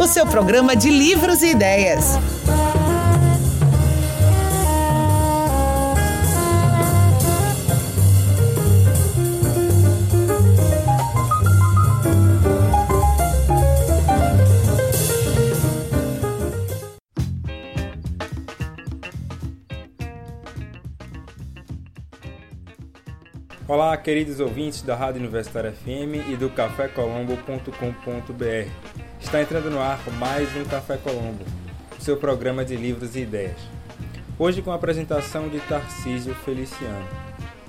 o seu programa de livros e ideias. Olá, queridos ouvintes da Rádio Universitária FM e do cafécolombo.com.br. Está entrando no ar mais um Café Colombo, seu programa de livros e ideias. Hoje com a apresentação de Tarcísio Feliciano.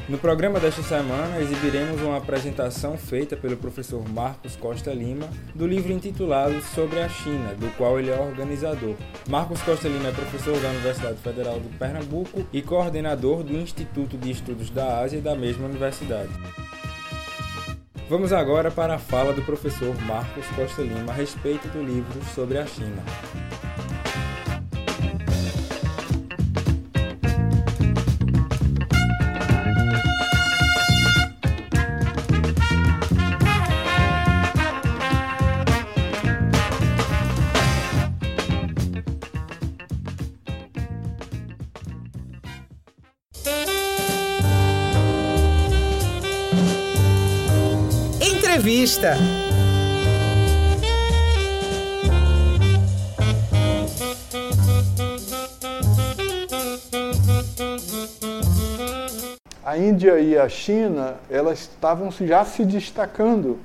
No programa desta semana, exibiremos uma apresentação feita pelo professor Marcos Costa Lima do livro intitulado Sobre a China, do qual ele é organizador. Marcos Costa Lima é professor da Universidade Federal de Pernambuco e coordenador do Instituto de Estudos da Ásia da mesma universidade. Vamos agora para a fala do professor Marcos Costa Lima a respeito do livro Sobre a China. A Índia e a China, elas estavam já se destacando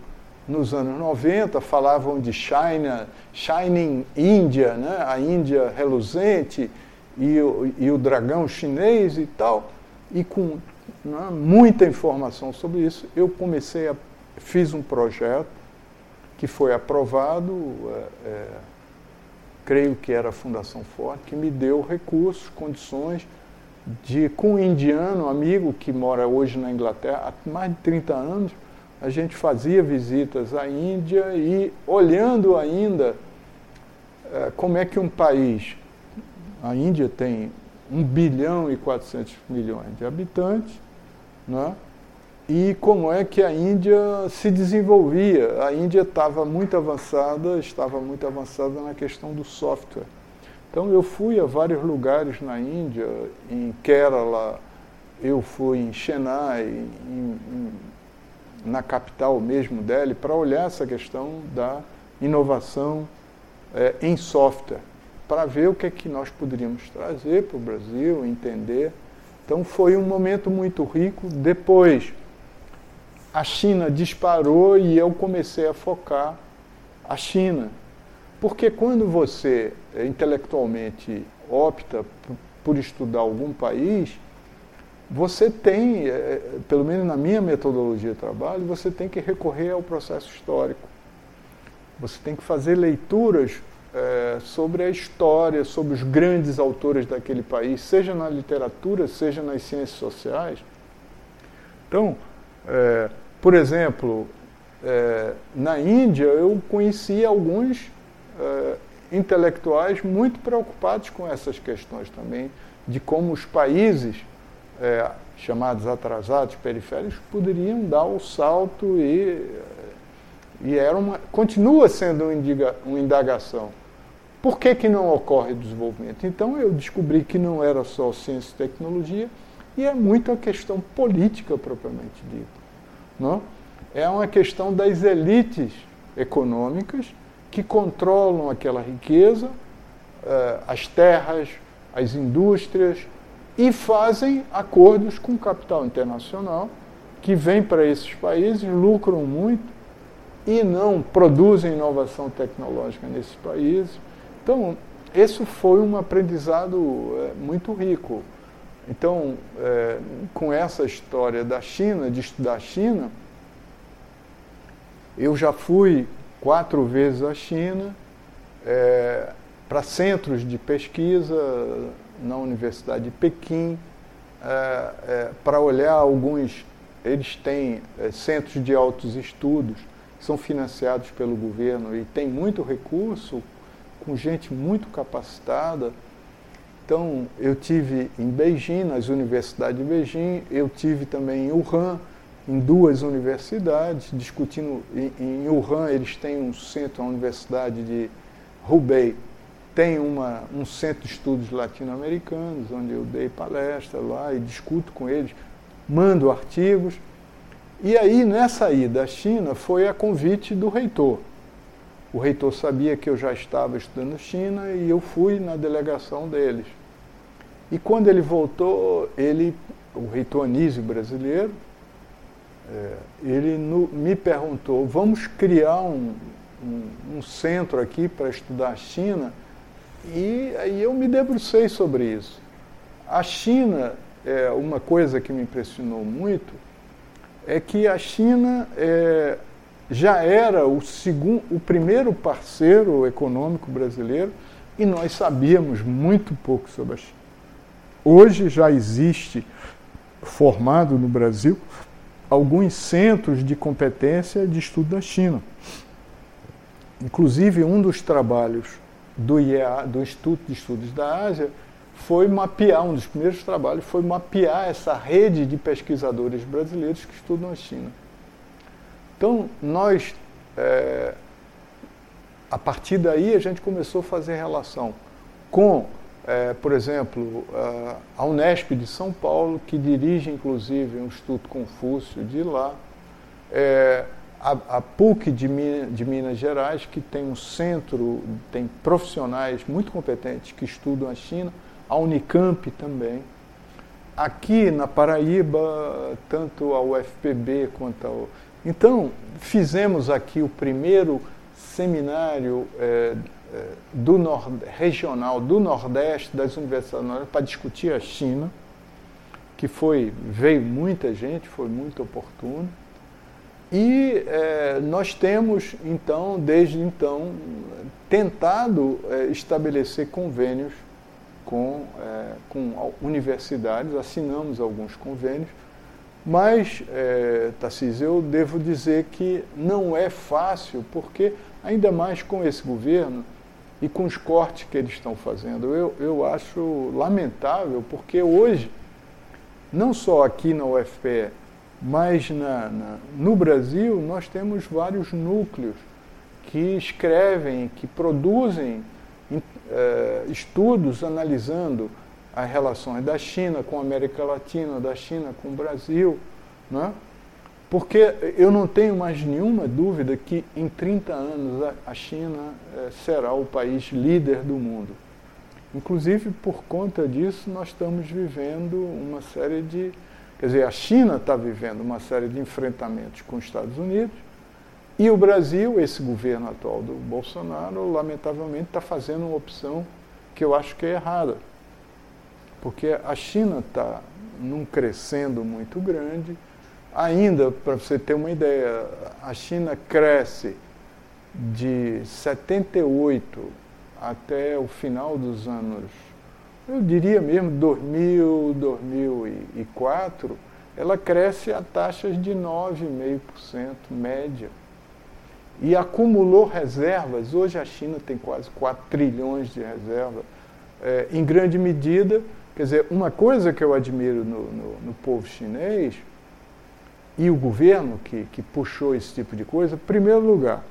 nos anos 90, falavam de China, Shining India, né? a Índia reluzente e, o, e o dragão chinês e tal. E com né, muita informação sobre isso, eu comecei a fiz um projeto que foi aprovado, é, é, creio que era a Fundação Forte, que me deu recursos, condições de, com um indiano, amigo que mora hoje na Inglaterra há mais de 30 anos, a gente fazia visitas à Índia e olhando ainda é, como é que um país, a Índia tem 1 bilhão e 400 milhões de habitantes, não é? E como é que a Índia se desenvolvia. A Índia estava muito avançada, estava muito avançada na questão do software. Então eu fui a vários lugares na Índia, em Kerala, eu fui em Chennai, em, em, na capital mesmo Delhi, para olhar essa questão da inovação é, em software, para ver o que é que nós poderíamos trazer para o Brasil, entender. Então foi um momento muito rico. Depois, a China disparou e eu comecei a focar a China. Porque quando você eh, intelectualmente opta por estudar algum país, você tem, eh, pelo menos na minha metodologia de trabalho, você tem que recorrer ao processo histórico. Você tem que fazer leituras é, sobre a história, sobre os grandes autores daquele país, seja na literatura, seja nas ciências sociais. Então, é, por exemplo, é, na Índia eu conheci alguns é, intelectuais muito preocupados com essas questões também, de como os países é, chamados atrasados, periféricos, poderiam dar o salto e, e era uma, continua sendo uma indagação. Por que, que não ocorre desenvolvimento? Então eu descobri que não era só ciência e tecnologia, e é muito a questão política propriamente dita. Não? É uma questão das elites econômicas que controlam aquela riqueza, eh, as terras, as indústrias e fazem acordos com o capital internacional que vem para esses países, lucram muito e não produzem inovação tecnológica nesses países. Então, esse foi um aprendizado eh, muito rico. Então, é, com essa história da China, de estudar a China, eu já fui quatro vezes à China é, para centros de pesquisa na Universidade de Pequim, é, é, para olhar alguns. Eles têm é, centros de altos estudos, são financiados pelo governo e tem muito recurso, com gente muito capacitada então, eu tive em Beijing, nas universidades de Beijing, eu tive também em Wuhan, em duas universidades, discutindo. Em, em Wuhan, eles têm um centro, uma universidade de Hubei tem uma, um centro de estudos latino-americanos, onde eu dei palestra lá e discuto com eles, mando artigos. E aí, nessa ida à China, foi a convite do reitor. O reitor sabia que eu já estava estudando China e eu fui na delegação deles. E quando ele voltou, ele, o reitor Anísio brasileiro, é, ele no, me perguntou: vamos criar um, um, um centro aqui para estudar a China? E aí eu me debrucei sobre isso. A China, é, uma coisa que me impressionou muito, é que a China é, já era o, segundo, o primeiro parceiro econômico brasileiro e nós sabíamos muito pouco sobre a China. Hoje já existe formado no Brasil alguns centros de competência de estudo da China. Inclusive, um dos trabalhos do IEA, do Instituto de Estudos da Ásia, foi mapear, um dos primeiros trabalhos foi mapear essa rede de pesquisadores brasileiros que estudam a China. Então, nós, é, a partir daí, a gente começou a fazer relação com, é, por exemplo, a Unesp de São Paulo, que dirige, inclusive, um Instituto Confúcio de lá, é, a, a, PUC de, de Minas Gerais, que tem um centro, tem profissionais muito competentes que estudam a China, a Unicamp também. Aqui na Paraíba, tanto a UFPB quanto a então, fizemos aqui o primeiro seminário é, é, do regional do Nordeste das universidades para discutir a China, que foi veio muita gente, foi muito oportuno. E é, nós temos, então, desde então, tentado é, estabelecer convênios com, é, com universidades, assinamos alguns convênios mas, é, eu devo dizer que não é fácil, porque, ainda mais com esse governo e com os cortes que eles estão fazendo, eu, eu acho lamentável, porque hoje, não só aqui na UFPE, mas na, na, no Brasil, nós temos vários núcleos que escrevem, que produzem é, estudos analisando as relações da China com a América Latina, da China com o Brasil, né? porque eu não tenho mais nenhuma dúvida que em 30 anos a China é, será o país líder do mundo. Inclusive, por conta disso, nós estamos vivendo uma série de. Quer dizer, a China está vivendo uma série de enfrentamentos com os Estados Unidos e o Brasil, esse governo atual do Bolsonaro, lamentavelmente está fazendo uma opção que eu acho que é errada porque a China está num crescendo muito grande. Ainda, para você ter uma ideia, a China cresce de 78 até o final dos anos, eu diria mesmo 2000, 2004, ela cresce a taxas de 9,5% média. E acumulou reservas. Hoje a China tem quase 4 trilhões de reservas, é, em grande medida Quer dizer, uma coisa que eu admiro no, no, no povo chinês e o governo que, que puxou esse tipo de coisa, em primeiro lugar,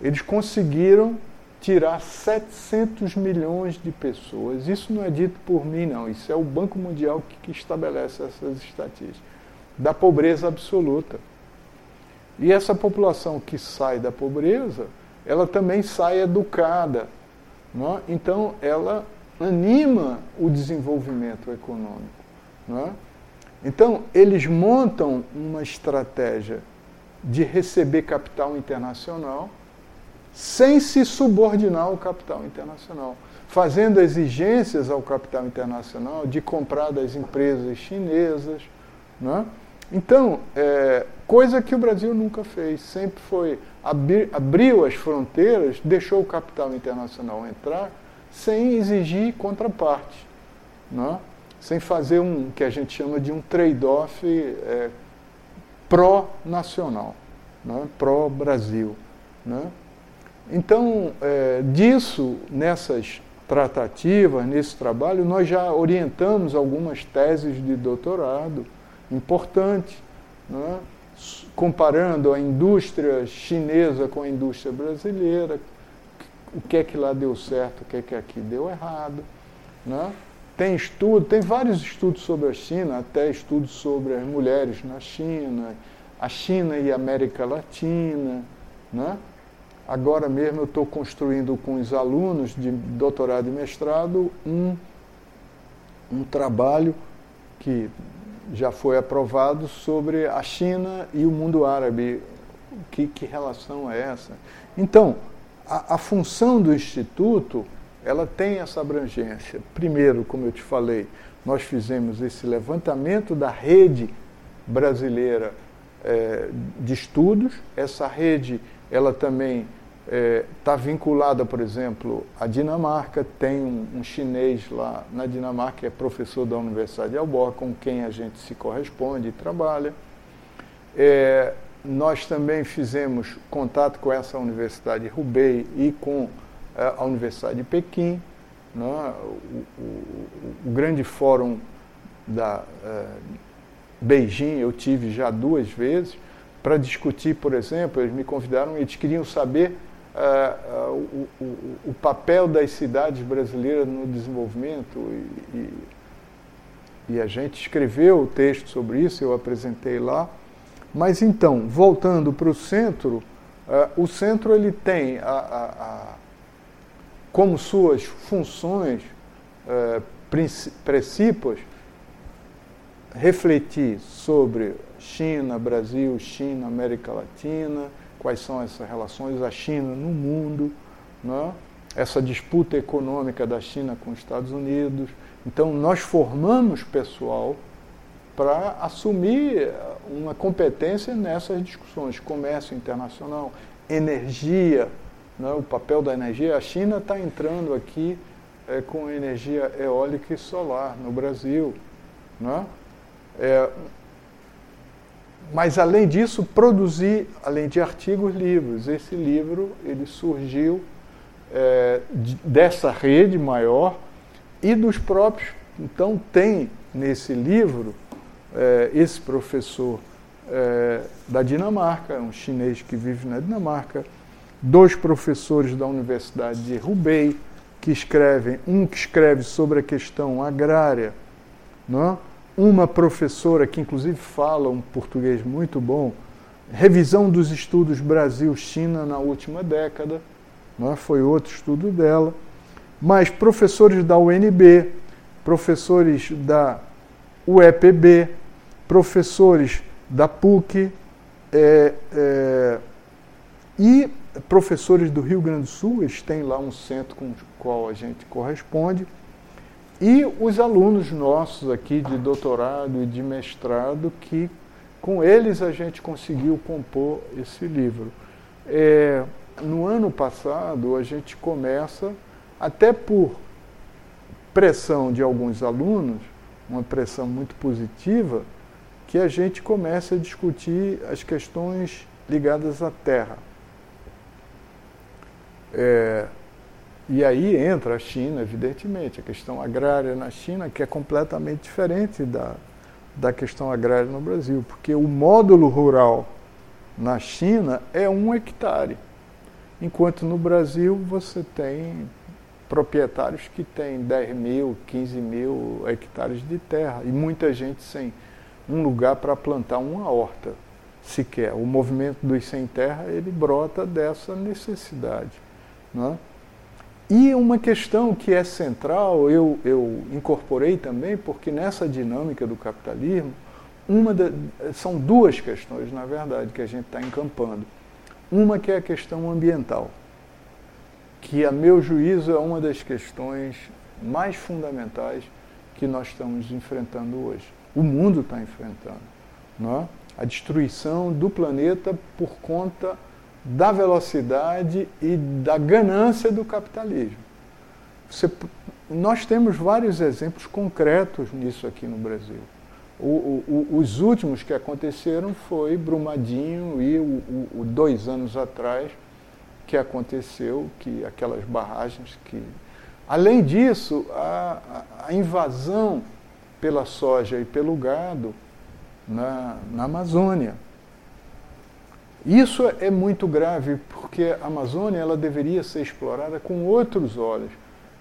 eles conseguiram tirar 700 milhões de pessoas. Isso não é dito por mim, não. Isso é o Banco Mundial que, que estabelece essas estatísticas. Da pobreza absoluta. E essa população que sai da pobreza, ela também sai educada. Não é? Então, ela anima o desenvolvimento econômico. É? Então, eles montam uma estratégia de receber capital internacional sem se subordinar ao capital internacional, fazendo exigências ao capital internacional de comprar das empresas chinesas. É? Então, é, coisa que o Brasil nunca fez, sempre foi abrir, abriu as fronteiras, deixou o capital internacional entrar sem exigir contraparte, né? sem fazer um que a gente chama de um trade-off é, pró-nacional, né? pró-Brasil. Né? Então, é, disso, nessas tratativas, nesse trabalho, nós já orientamos algumas teses de doutorado importantes, né? comparando a indústria chinesa com a indústria brasileira, o que é que lá deu certo, o que é que aqui deu errado. Né? Tem estudo, tem vários estudos sobre a China, até estudos sobre as mulheres na China, a China e a América Latina. Né? Agora mesmo eu estou construindo com os alunos de doutorado e mestrado um, um trabalho que já foi aprovado sobre a China e o mundo árabe. Que, que relação é essa? Então, a, a função do Instituto ela tem essa abrangência. Primeiro, como eu te falei, nós fizemos esse levantamento da rede brasileira é, de estudos. Essa rede, ela também está é, vinculada, por exemplo, à Dinamarca. Tem um, um, chinês lá na Dinamarca que é professor da Universidade de Alborg, com quem a gente se corresponde e trabalha. É, nós também fizemos contato com essa Universidade de Hubei e com é, a Universidade de Pequim, né, o, o, o, grande fórum da é, Beijing eu tive já duas vezes para discutir, por exemplo, eles me convidaram, eles queriam saber é, o, o, papel das cidades brasileiras no desenvolvimento e, e, e a gente escreveu o texto sobre isso, eu apresentei lá. Mas então, voltando para o centro, o centro ele tem a, a, a como suas funções, eh, princípios, refletir sobre China, Brasil, China, América Latina, quais são essas relações, a China no mundo, né? essa disputa econômica da China com os Estados Unidos. Então, nós formamos pessoal para assumir uma competência nessas discussões, comércio internacional, energia, né, o papel da energia. A China está entrando aqui é, com energia eólica e solar no Brasil. Né? É, mas além disso, produzir, além de artigos, livros. Esse livro ele surgiu é, de, dessa rede maior e dos próprios. Então tem nesse livro é, esse professor é, da Dinamarca, um chinês que vive na Dinamarca, dois professores da Universidade de Hubei, que escrevem, um que escreve sobre a questão agrária, não? É? uma professora que inclusive fala um português muito bom, revisão dos estudos Brasil-China na última década, não é? foi outro estudo dela, mas professores da UNB, professores da UEPB, professores da PUC, é, é, e professores do Rio Grande do Sul, eles têm lá um centro com o qual a gente corresponde, e os alunos nossos aqui de doutorado e de mestrado, que com eles a gente conseguiu compor esse livro. É, no ano passado, a gente começa, até por pressão de alguns alunos, uma pressão muito positiva, que a gente começa a discutir as questões ligadas à terra. É, e aí entra a China, evidentemente, a questão agrária na China, que é completamente diferente da, da questão agrária no Brasil, porque o módulo rural na China é um hectare, enquanto no Brasil você tem proprietários que têm 10 mil, 15 mil hectares de terra e muita gente sem um lugar para plantar uma horta sequer. O movimento dos sem terra ele brota dessa necessidade. Né? E uma questão que é central, eu, eu incorporei também, porque nessa dinâmica do capitalismo, uma da, são duas questões, na verdade, que a gente está encampando. Uma que é a questão ambiental, que, a meu juízo, é uma das questões mais fundamentais que nós estamos enfrentando hoje. O mundo está enfrentando. Não é? A destruição do planeta por conta da velocidade e da ganância do capitalismo. Você, nós temos vários exemplos concretos nisso aqui no Brasil. O, o, os últimos que aconteceram foi Brumadinho e o, o, dois anos atrás que aconteceu, que aquelas barragens que. Além disso, a, a invasão pela soja e pelo gado na, na Amazônia Isso é muito grave porque a Amazônia ela deveria ser explorada com outros olhos.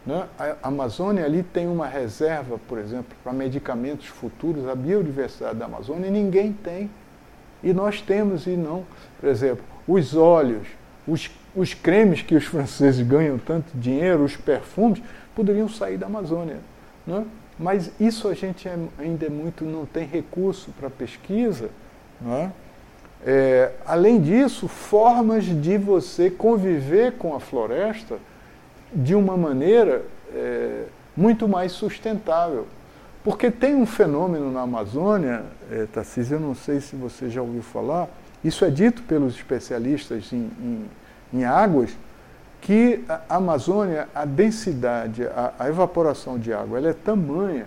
Né? A Amazônia ali tem uma reserva, por exemplo, para medicamentos futuros, a biodiversidade da Amazônia, ninguém tem. E nós temos e não. Por exemplo, os óleos, os, os cremes que os franceses ganham tanto dinheiro, os perfumes, poderiam sair da Amazônia. Né? Mas isso a gente é, ainda é muito, não tem recurso para pesquisa. Né? É, além disso, formas de você conviver com a floresta de uma maneira é, muito mais sustentável. Porque tem um fenômeno na Amazônia, é, Tarcísio, eu não sei se você já ouviu falar, isso é dito pelos especialistas em, em, em águas, que a Amazônia, a densidade, a, a, evaporação de água, ela é tamanha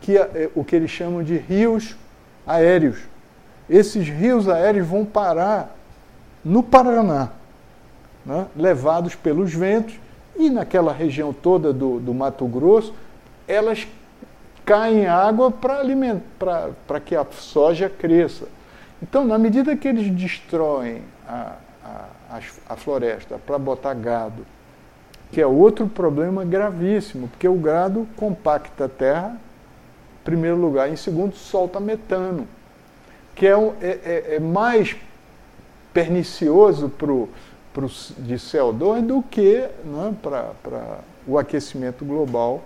que a, é, o que eles chamam de rios aéreos. Esses rios aéreos vão parar no Paraná, né, levados pelos ventos, e naquela região toda do, do Mato Grosso, elas caem água para que a soja cresça. Então, na medida que eles destroem a, a, floresta para botar gado, que é outro problema gravíssimo, porque o gado compacta a terra, em primeiro lugar, em segundo, solta metano, que é, é, é, é mais pernicioso pro, pro, de CO2 do que né, para o aquecimento global,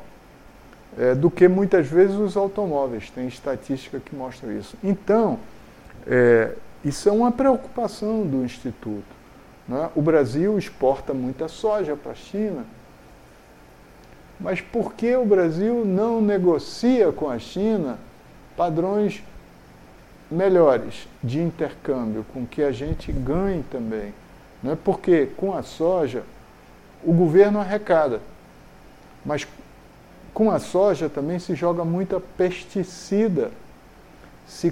é, do que muitas vezes os automóveis. Tem estatística que mostra isso. Então, é, isso é uma preocupação do Instituto. Né? O Brasil exporta muita soja para a China. Mas por que o Brasil não negocia com a China padrões melhores de intercâmbio, com que a gente ganhe também? Não é porque com a soja o governo arrecada, mas com a soja também se joga muita pesticida, se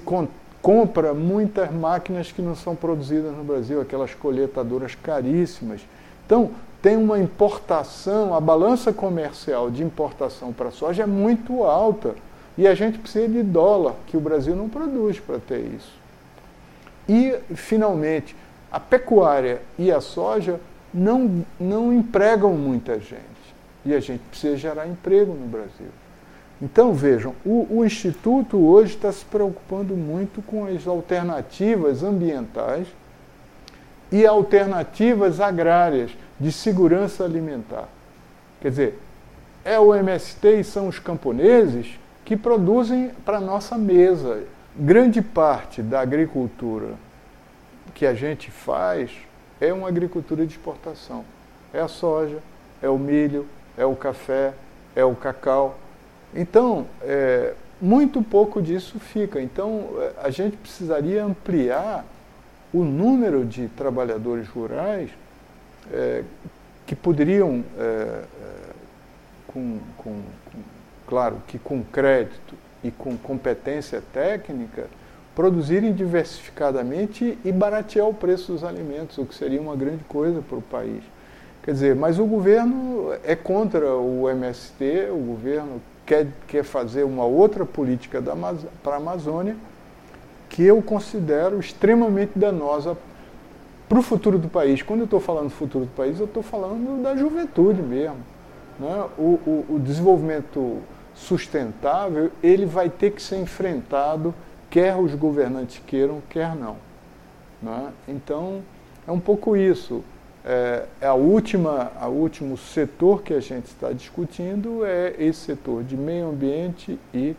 compra muitas máquinas que não são produzidas no Brasil, aquelas colheitadoras caríssimas. Então, tem uma importação, a balança comercial de importação para soja é muito alta. E a gente precisa de dólar, que o Brasil não produz para ter isso. E, finalmente, a pecuária e a soja não, não empregam muita gente. E a gente precisa gerar emprego no Brasil. Então, vejam, o, o Instituto hoje está se preocupando muito com as alternativas ambientais e alternativas agrárias de segurança alimentar. Quer dizer, é o MST e são os camponeses que produzem para a nossa mesa. Grande parte da agricultura que a gente faz é uma agricultura de exportação. É a soja, é o milho, é o café, é o cacau. Então, é, muito pouco disso fica. Então, é, a gente precisaria ampliar o número de trabalhadores rurais é, que poderiam, é, é com, com, com, claro, que com crédito e com competência técnica, produzirem diversificadamente e baratear o preço dos alimentos, o que seria uma grande coisa para o país. Quer dizer, mas o governo é contra o MST, o governo quer, quer fazer uma outra política para a Amazônia que eu considero extremamente danosa para o futuro do país. Quando eu estou falando futuro do país, eu estou falando da juventude mesmo. Né? O, o, o, desenvolvimento sustentável ele vai ter que ser enfrentado, quer os governantes queiram, quer não. Né? Então, é um pouco isso é, é, a última, a último setor que a gente está discutindo é esse setor de meio ambiente e,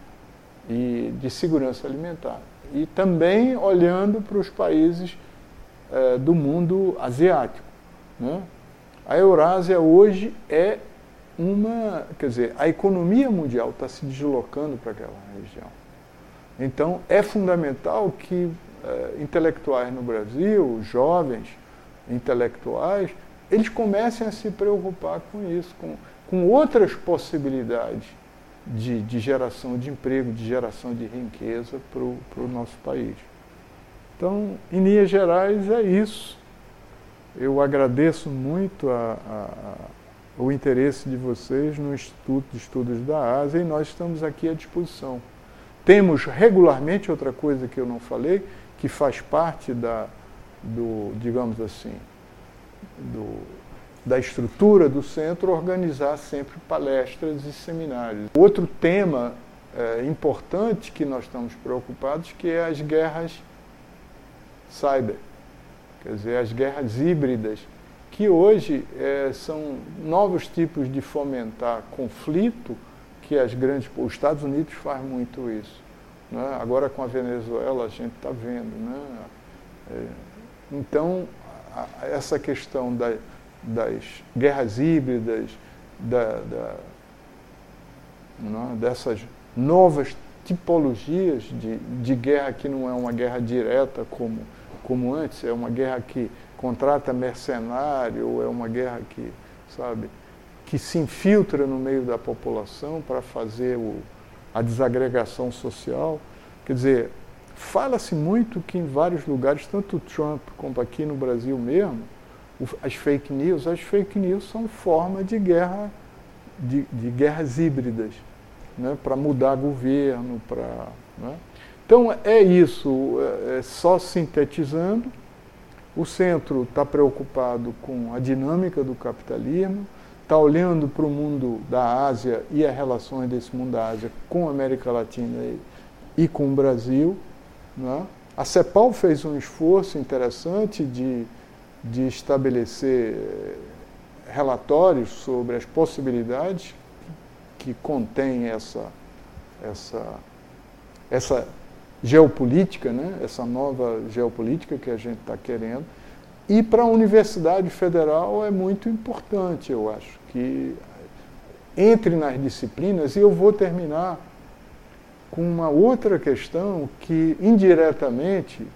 e de segurança alimentar. E também olhando para os países é, do mundo asiático. Né? A Eurásia hoje é uma, quer dizer, a economia mundial está se deslocando para aquela região. Então é fundamental que é, intelectuais no Brasil, jovens, intelectuais, eles comecem a se preocupar com isso, com, com outras possibilidades de, de geração de emprego, de geração de riqueza para o nosso país. Então, em linhas gerais, é isso. Eu agradeço muito a, a, o interesse de vocês no Instituto de Estudos da Ásia e nós estamos aqui à disposição. Temos regularmente outra coisa que eu não falei, que faz parte da, do digamos assim, do, da estrutura do centro, organizar sempre palestras e seminários. Outro tema é, importante que nós estamos preocupados que é as guerras cyber, quer dizer, as guerras híbridas, que hoje é, são novos tipos de fomentar conflito que as grandes, os Estados Unidos faz muito isso. Né? Agora com a Venezuela a gente está vendo. Né? É, então, essa questão da, das guerras híbridas, da, da, né? dessas novas tipologias de, de guerra que não é uma guerra direta como, como antes, é uma guerra que contrata mercenário, ou é uma guerra que, sabe, que se infiltra no meio da população para fazer o, a desagregação social. Quer dizer, fala-se muito que em vários lugares, tanto o Trump como aqui no Brasil mesmo, as fake news, as fake news são forma de guerra, de, de guerras híbridas, né, para mudar governo, para. Né? Então é isso, é, é só sintetizando. O centro está preocupado com a dinâmica do capitalismo, está olhando para o mundo da Ásia e as relações desse mundo da Ásia com a América Latina e, e com o Brasil. Né? A CEPAL fez um esforço interessante de, de estabelecer eh, relatórios sobre as possibilidades que contém essa, essa, essa geopolítica, né? essa nova geopolítica que a gente está querendo. E para a Universidade Federal é muito importante, eu acho, que entre nas disciplinas, e eu vou terminar com uma outra questão que indiretamente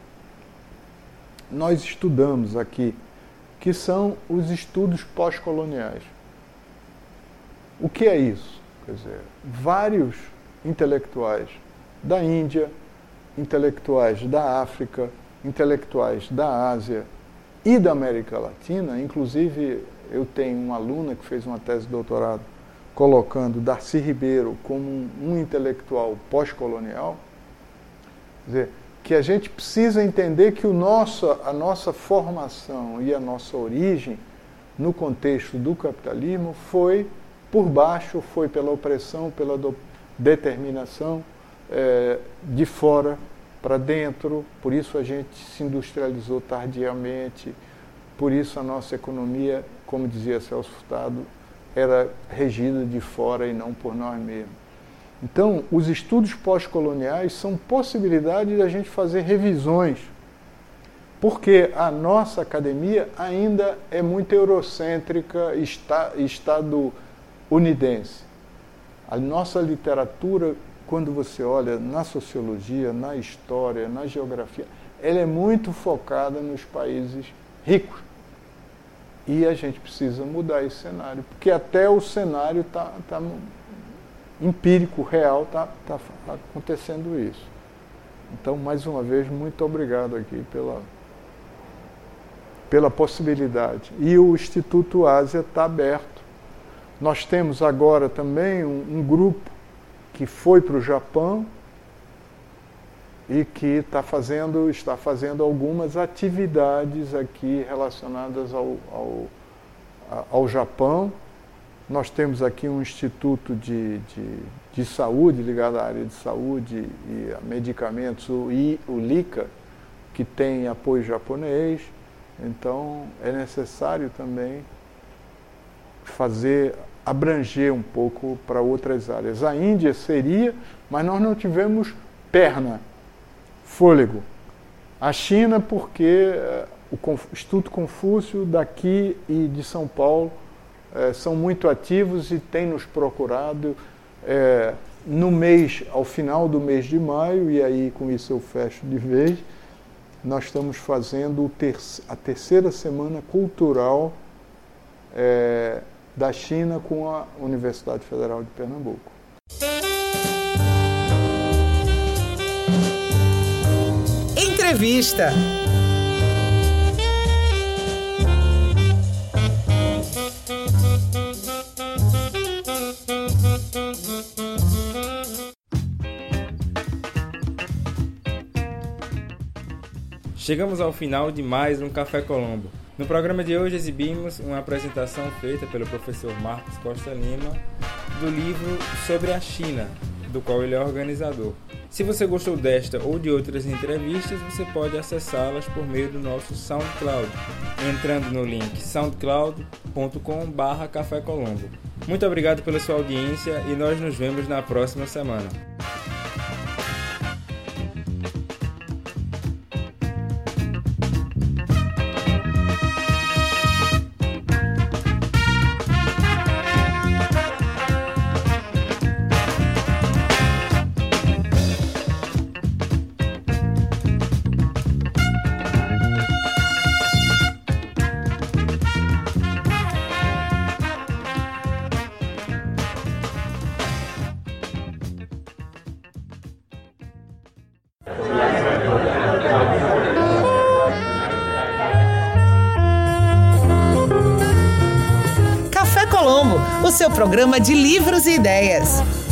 nós estudamos aqui, que são os estudos pós-coloniais. O que é isso? Quer dizer, vários intelectuais da Índia, intelectuais da África, intelectuais da Ásia e da América Latina, inclusive eu tenho uma aluna que fez uma tese de doutorado colocando Darcy Ribeiro como um, intelectual pós-colonial, dizer, que a gente precisa entender que o nosso, a nossa formação e a nossa origem no contexto do capitalismo foi por baixo, foi pela opressão, pela determinação é, de fora para dentro, por isso a gente se industrializou tardiamente, por isso a nossa economia, como dizia Celso Furtado, era regida de fora e não por nós mesmos. Então, os estudos pós-coloniais são possibilidade de a gente fazer revisões, porque a nossa academia ainda é muito eurocêntrica, está, estadunidense. A nossa literatura, quando você olha na sociologia, na história, na geografia, ela é muito focada nos países ricos e a gente precisa mudar esse cenário, porque até o cenário está tá, empírico, real, está tá acontecendo isso. Então, mais uma vez, muito obrigado aqui pela, pela possibilidade. E o Instituto Ásia está aberto. Nós temos agora também um, um grupo que foi para o Japão e que está fazendo, está fazendo algumas atividades aqui relacionadas ao, ao, ao Japão. Nós temos aqui um instituto de, de, de, saúde ligado à área de saúde e a medicamentos, o, I, o LICA, que tem apoio japonês. Então é necessário também fazer abranger um pouco para outras áreas. A Índia seria, mas nós não tivemos perna fôlego. A China, porque eh, o Instituto Confúcio daqui e de São Paulo é, são muito ativos e têm nos procurado é, no mês, ao final do mês de maio, e aí com isso eu fecho de vez, nós estamos fazendo a terceira semana cultural é, da China com a Universidade Federal de Pernambuco. Entrevista. Chegamos ao final de mais um Café Colombo. No programa de hoje exibimos uma apresentação feita pelo professor Marcos Costa Lima do livro Sobre a China, do qual ele é organizador. Se você gostou desta ou de outras entrevistas, você pode acessá-las por meio do nosso SoundCloud, entrando no link soundcloud.com/café Colombo. Muito obrigado pela sua audiência e nós nos vemos na próxima semana. Programa de livros e ideias.